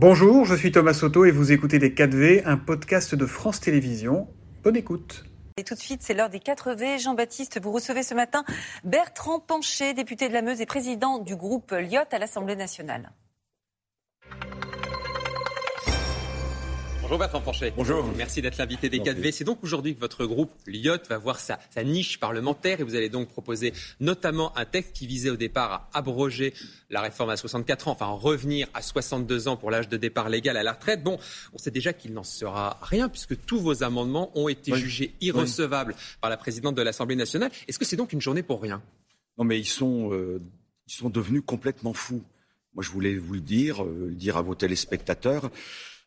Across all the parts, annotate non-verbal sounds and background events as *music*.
Bonjour, je suis Thomas Soto et vous écoutez Les 4V, un podcast de France Télévisions. Bonne écoute. Et tout de suite, c'est l'heure des 4V. Jean-Baptiste, vous recevez ce matin Bertrand Pancher, député de la Meuse et président du groupe Lyot à l'Assemblée nationale. Bonjour Bertrand. Bonjour. Merci d'être l'invité des 4V. C'est donc aujourd'hui que votre groupe, Lyot, va voir sa, sa, niche parlementaire et vous allez donc proposer notamment un texte qui visait au départ à abroger la réforme à 64 ans, enfin revenir à 62 ans pour l'âge de départ légal à la retraite. Bon, on sait déjà qu'il n'en sera rien puisque tous vos amendements ont été oui. jugés irrecevables oui. par la présidente de l'Assemblée nationale. Est-ce que c'est donc une journée pour rien? Non mais ils sont, euh, ils sont devenus complètement fous. Moi je voulais vous le dire, euh, le dire à vos téléspectateurs.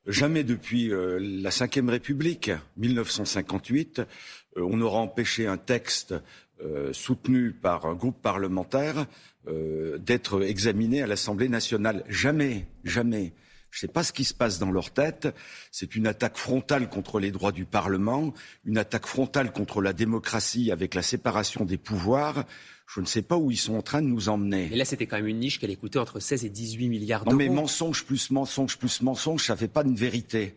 Jamais depuis euh, la Ve République, 1958, euh, on aura empêché un texte euh, soutenu par un groupe parlementaire d'être examiné à l'Assemblée nationale. Jamais, jamais. Je ne sais pas ce qui se passe dans leur tête. C'est une attaque frontale contre les droits du Parlement, une attaque frontale contre la démocratie avec la séparation des pouvoirs. Je ne sais pas où ils sont en train de nous emmener. Mais là, c'était quand même une niche qu'elle coûtait entre 16 et 18 milliards d'euros. Non, mais mensonge plus mensonge plus mensonge, ça ne fait pas une vérité.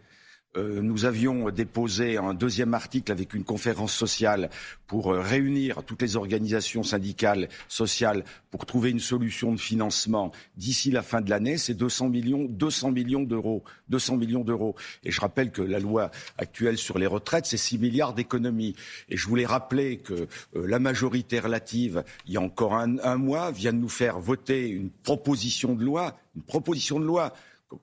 Euh, nous avions déposé un deuxième article avec une conférence sociale pour euh, réunir toutes les organisations syndicales, sociales, pour trouver une solution de financement d'ici la fin de l'année. C'est 200 millions, 200 millions d'euros, 200 millions d'euros. Et je rappelle que la loi actuelle sur les retraites, c'est 6 milliards d'économies. Et je voulais rappeler que euh, la majorité relative, il y a encore un, un mois, vient de nous faire voter une proposition de loi, une proposition de loi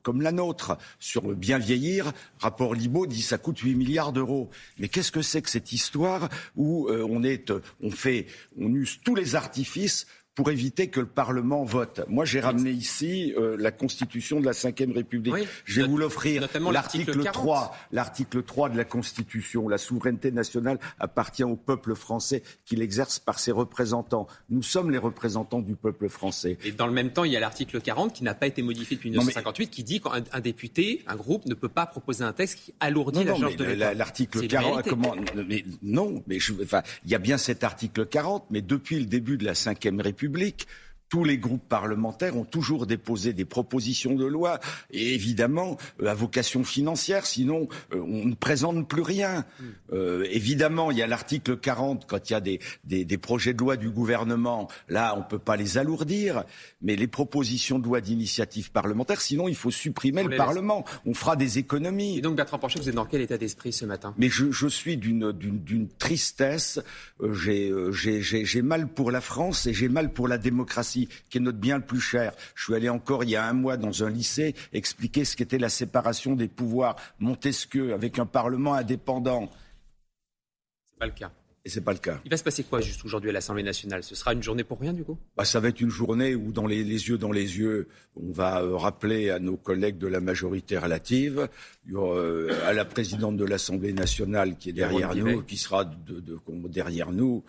comme la nôtre sur le bien vieillir, rapport Libaud dit ça coûte 8 milliards d'euros. Mais qu'est-ce que c'est que cette histoire où euh, on est, on fait, on use tous les artifices pour éviter que le Parlement vote. Moi, j'ai ramené ici euh, la Constitution de la Ve République. Oui, je vais vous l'offrir. L'article 3, l'article 3 de la Constitution. La souveraineté nationale appartient au peuple français qui l'exerce par ses représentants. Nous sommes les représentants du peuple français. Et dans le même temps, il y a l'article 40 qui n'a pas été modifié depuis 1958 mais... qui dit qu'un un député, un groupe, ne peut pas proposer un texte qui alourdit non, la charge de l'État. L'article 40, comment mais Non, mais je, enfin, il y a bien cet article 40, mais depuis le début de la Ve République, République, tous les groupes parlementaires ont toujours déposé des propositions de loi, et évidemment à vocation financière, sinon euh, on ne présente plus rien. Euh, évidemment, il y a l'article 40, quand il y a des, des, des, projets de loi du gouvernement, là on ne peut pas les alourdir, mais les propositions de loi d'initiative parlementaire, sinon il faut supprimer on le Parlement. Laisse. On fera des économies. Et donc Bertrand Pancher, vous êtes dans quel état d'esprit ce matin? Mais je, je suis d'une tristesse, euh, j'ai mal pour la France et j'ai mal pour la démocratie qui est notre bien le plus cher. Je suis allé encore il y a un mois dans un lycée expliquer ce qu'était la séparation des pouvoirs. Montesquieu avec un Parlement indépendant. C'est pas le cas. Et c'est pas le cas. Il va se passer quoi juste aujourd'hui à l'Assemblée nationale? Ce sera une journée pour rien du coup? Bah, Ça va être une journée où, dans les, les, yeux dans les yeux, on va euh, rappeler à nos collègues de la majorité relative, euh, à la présidente de l'Assemblée nationale qui est derrière nous, qui sera de, de, de, derrière nous,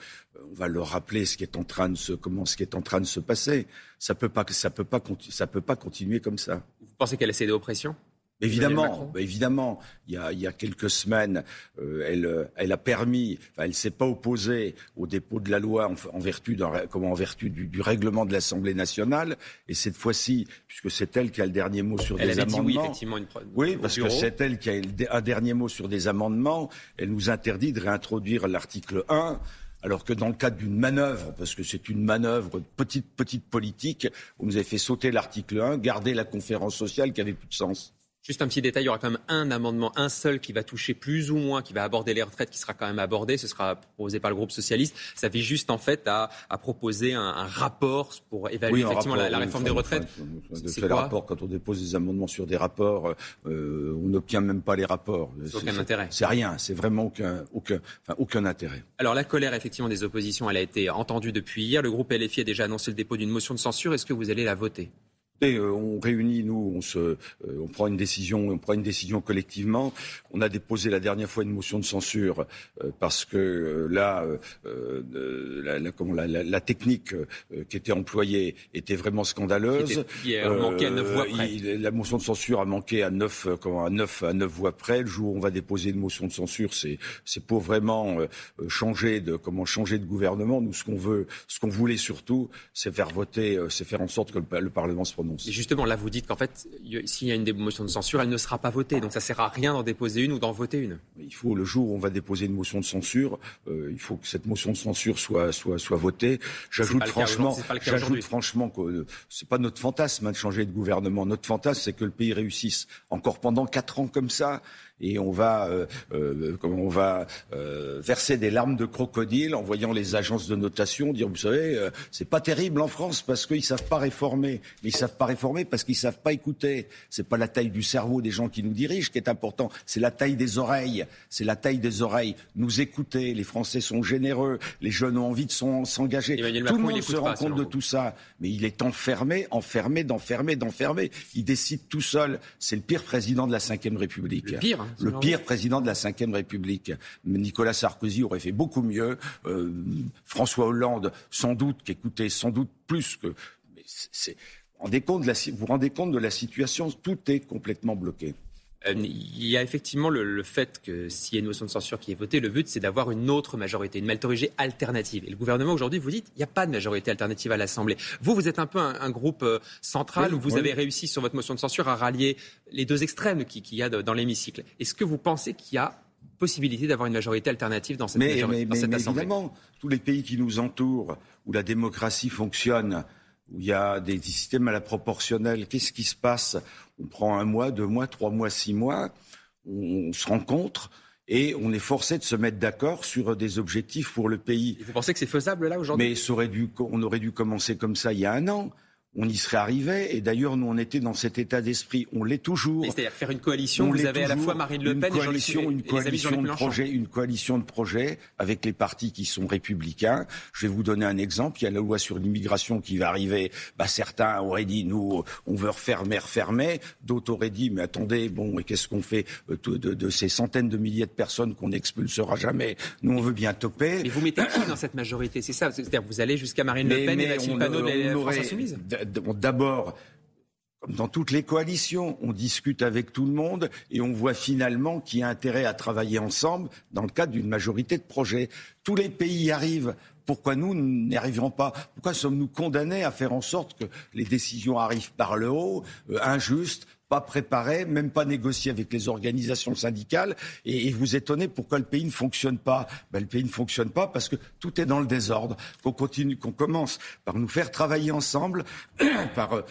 on va leur rappeler ce qui est en train de se, comment ce qui est en train de se passer. Ça peut pas, ça peut pas, ça peut pas continuer comme ça. Vous pensez qu'elle aux pressions? Évidemment, bah évidemment. Il y, a, il y a quelques semaines, euh, elle, elle a permis, enfin, elle s'est pas opposée au dépôt de la loi en, en vertu, comment, en vertu du, du règlement de l'Assemblée nationale. Et cette fois-ci, puisque c'est elle qui a le dernier mot sur elle des avait amendements. Dit oui, effectivement, une preuve. Oui, parce que c'est elle qui a un dernier mot sur des amendements. Elle nous interdit de réintroduire l'article 1 alors que dans le cadre d'une manœuvre, parce que c'est une manœuvre de petite, petite politique, vous nous avez fait sauter l'article 1, garder la conférence sociale qui avait plus de sens. Juste un petit détail, il y aura quand même un amendement, un seul qui va toucher plus ou moins, qui va aborder les retraites, qui sera quand même abordé. Ce sera proposé par le groupe socialiste. Ça vise juste en fait à, à proposer un, un, rapport pour évaluer oui, effectivement rapport, la, la, réforme des retraites. C'est le rapport. Quand on dépose des amendements sur des rapports, euh, on n'obtient même pas les rapports. C'est aucun intérêt. C'est rien. C'est vraiment aucun, aucun, enfin, aucun intérêt. Alors la colère effectivement des oppositions, elle a été entendue depuis hier. Le groupe LFI a déjà annoncé le dépôt d'une motion de censure. Est-ce que vous allez la voter? Et on réunit, nous, on, se, euh, on prend une décision, on prend une décision collectivement. On a déposé la dernière fois une motion de censure euh, parce que euh, là, la, la, comment, la, la, technique qui était employée était vraiment scandaleuse. À voix près. Il, la motion de censure a manqué à neuf, comment, à neuf, à neuf voix près. Le jour où on va déposer une motion de censure, c'est, c'est pour vraiment changer de, comment changer de gouvernement. Nous, ce qu'on veut, ce qu'on voulait surtout, c'est faire voter, c'est faire en sorte que le, le Parlement se prononce Et justement, là, vous dites qu'en fait, s'il y a une motion de censure, elle ne sera pas votée. Donc ça ne sert à rien d'en déposer une ou d'en voter une. Il faut, le jour où on va déposer une motion de censure, euh, il faut que cette motion de censure soit, soit, soit votée. J'ajoute franchement, j'ajoute franchement que euh, c'est pas notre fantasme hein, de changer de gouvernement. Notre fantasme, c'est que le pays réussisse encore pendant quatre ans comme ça et on va, euh, euh, on va euh, verser des larmes de crocodile en voyant les agences de notation dire, vous savez, euh, c'est pas terrible en France parce qu'ils savent pas réformer. Mais ils savent pas réformer parce qu'ils savent pas écouter. C'est pas la taille du cerveau des gens qui nous dirigent qui est important, c'est la taille des oreilles. C'est la taille des oreilles. Nous écouter. Les Français sont généreux. Les jeunes ont envie de s'engager. Tout le monde se rend compte de tout ça. Mais il est enfermé, enfermé, d'enfermé, d'enfermé. Il décide tout seul. C'est le pire président de la Ve République. Le pire. Hein le pire président de la Ve République. Nicolas Sarkozy aurait fait beaucoup mieux. Euh, François Hollande, sans doute, qui écoutait sans doute plus que. Mais c'est, vous vous rendez compte de la situation? Tout est complètement bloqué. Euh, il y a effectivement le, fait que s'il y a une motion de censure qui est votée, le but c'est d'avoir une autre majorité, une majorité alternative. Et le gouvernement aujourd'hui vous dit il n'y a pas de majorité alternative à l'Assemblée. Vous, vous êtes un peu un, groupe euh, central où vous avez réussi sur votre motion de censure à rallier les deux extrêmes qu'il y a dans l'hémicycle. Est-ce que vous pensez qu'il y a possibilité d'avoir une majorité alternative dans cette, mais, majorité, mais, mais, Évidemment, tous les pays qui nous entourent, où la démocratie fonctionne, où il y a des systèmes à la proportionnelle, qu'est-ce qui se passe? On prend un mois, deux mois, trois mois, six mois, on, se rencontre et on est forcé de se mettre d'accord sur des objectifs pour le pays. vous pensez que c'est faisable là aujourd'hui? Mais aurait dû, on aurait dû commencer comme ça il y a un an on y serait arrivé. Et d'ailleurs, nous, on était dans cet état d'esprit. On l'est toujours. C'est-à-dire faire une coalition. vous avez à la fois Marine Le Pen une coalition, et une coalition de projets, une coalition de projets avec les partis qui sont républicains. Je vais vous donner un exemple. Il y a la loi sur l'immigration qui va arriver. Bah, certains auraient dit, nous, on veut refermer, refermer. D'autres auraient dit, mais attendez, bon, et qu'est-ce qu'on fait euh, de, de, ces centaines de milliers de personnes qu'on n'expulsera jamais? Nous, on veut bien toper. Mais vous mettez qui dans cette majorité? C'est ça. C'est-à-dire, vous allez jusqu'à Marine Le Pen et Maxime Panot de la France Insoumise d'abord, comme dans toutes les coalitions, on discute avec tout le monde et on voit finalement qu'il y a intérêt à travailler ensemble dans le cadre d'une majorité de projets. Tous les pays y arrivent. Pourquoi nous n'y arriverons pas? Pourquoi sommes-nous condamnés à faire en sorte que les décisions arrivent par le haut, euh, injustes, pas préparé, même pas négocié avec les organisations syndicales. Et, vous étonnez pourquoi le pays ne fonctionne pas. Ben, le pays ne fonctionne pas parce que tout est dans le désordre. Qu'on continue, qu'on commence par nous faire travailler ensemble, *clears throat* par euh,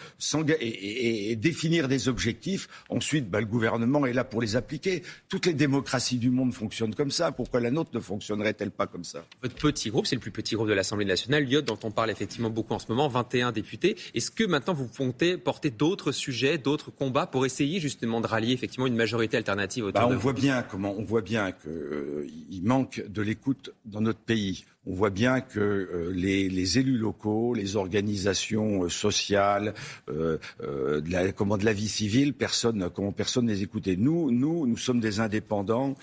et, définir des objectifs. Ensuite, ben, le gouvernement est là pour les appliquer. Toutes les démocraties du monde fonctionnent comme ça. Pourquoi la nôtre ne fonctionnerait-elle pas comme ça? Votre petit groupe, c'est le plus petit groupe de l'Assemblée nationale, Lyot, dont on parle effectivement beaucoup en ce moment, 21 députés. Est-ce que maintenant vous comptez porter d'autres sujets, d'autres combats pour essayer justement de rallier effectivement une majorité alternative autour bah, on voit bien comment on voit bien qu'il euh, manque de l'écoute dans notre pays. On voit bien que euh, les, élus locaux, les organisations euh, sociales, de la, comment de la vie civile, personne, comment personne les écoutait. Nous, nous, nous sommes des indépendants.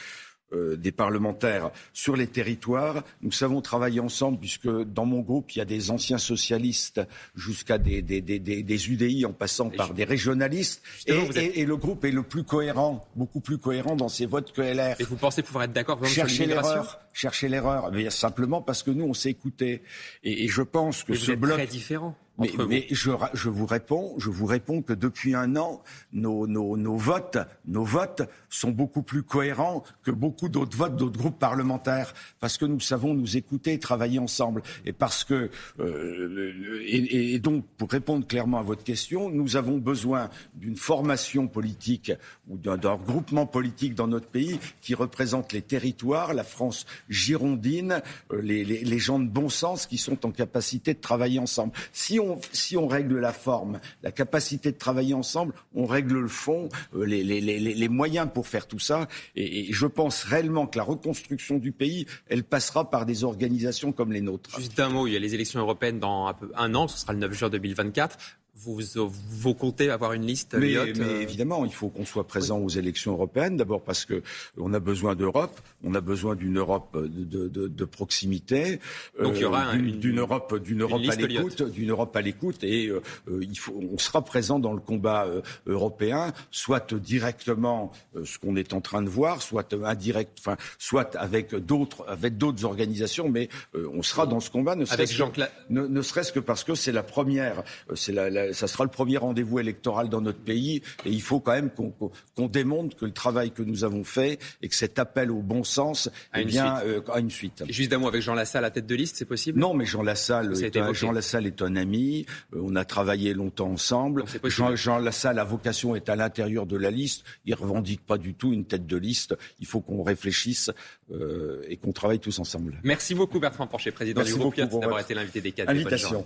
Euh, des parlementaires sur les territoires. Nous savons travailler ensemble puisque dans mon groupe, il y a des anciens socialistes jusqu'à des, des, des, des, UDI en passant par des régionalistes. Et, et, le groupe est le plus cohérent, beaucoup plus cohérent dans ses votes que LR. Et vous pensez pouvoir être d'accord Chercher l'erreur, chercher l'erreur, mais simplement parce que nous, on s'est écouté. Et, je pense que ce bloc... très différent. Mais, je, je, vous réponds, je vous réponds que depuis un an, nos, nos, nos, votes, nos votes sont beaucoup plus cohérents que beaucoup d'autres votes d'autres groupes parlementaires, parce que nous savons nous écouter, travailler ensemble, et parce que euh, et, et, donc pour répondre clairement à votre question, nous avons besoin d'une formation politique ou d'un regroupement politique dans notre pays qui représente les territoires, la France girondine, euh, les, les, les gens de bon sens qui sont en capacité de travailler ensemble. Si on si on règle la forme, la capacité de travailler ensemble, on règle le fond, euh, les, moyens pour faire tout ça. Et, je pense réellement que la reconstruction du pays, elle passera par des organisations comme les nôtres. Juste un mot, il y a les élections européennes dans un, peu, un an, ce sera le 9 juin 2024 vous, vous comptez avoir une liste mais, mais euh, évidemment, il faut qu'on soit présent aux élections européennes. D'abord parce que on a besoin d'Europe, on a besoin d'une Europe de, de, de, proximité, donc il y aura euh, d'une Europe, d'une Europe à l'écoute, d'une Europe à l'écoute, et euh, il faut, on sera présent dans le combat européen, soit directement, ce qu'on est en train de voir, soit indirect, enfin, soit avec d'autres, avec d'autres organisations, mais on sera dans ce combat, ne serait-ce que, ne, ne serait-ce que parce que c'est la première, c'est la, la euh, ça sera le premier rendez-vous électoral dans notre pays et il faut quand même qu'on démontre que le travail que nous avons fait et que cet appel au bon sens a, eh bien, euh, une suite. Juste d'un mot avec Jean Lassalle à la tête de liste, c'est possible? Non, mais Jean Lassalle, est un, Jean Lassalle est un ami. Euh, on a travaillé longtemps ensemble. Jean, Jean Lassalle, a vocation est à l'intérieur de la liste. Il revendique pas du tout une tête de liste. Il faut qu'on réfléchisse et qu'on travaille tous ensemble. Merci beaucoup Bertrand Porcher, président du groupe d'avoir été l'invité des 4 Invitation.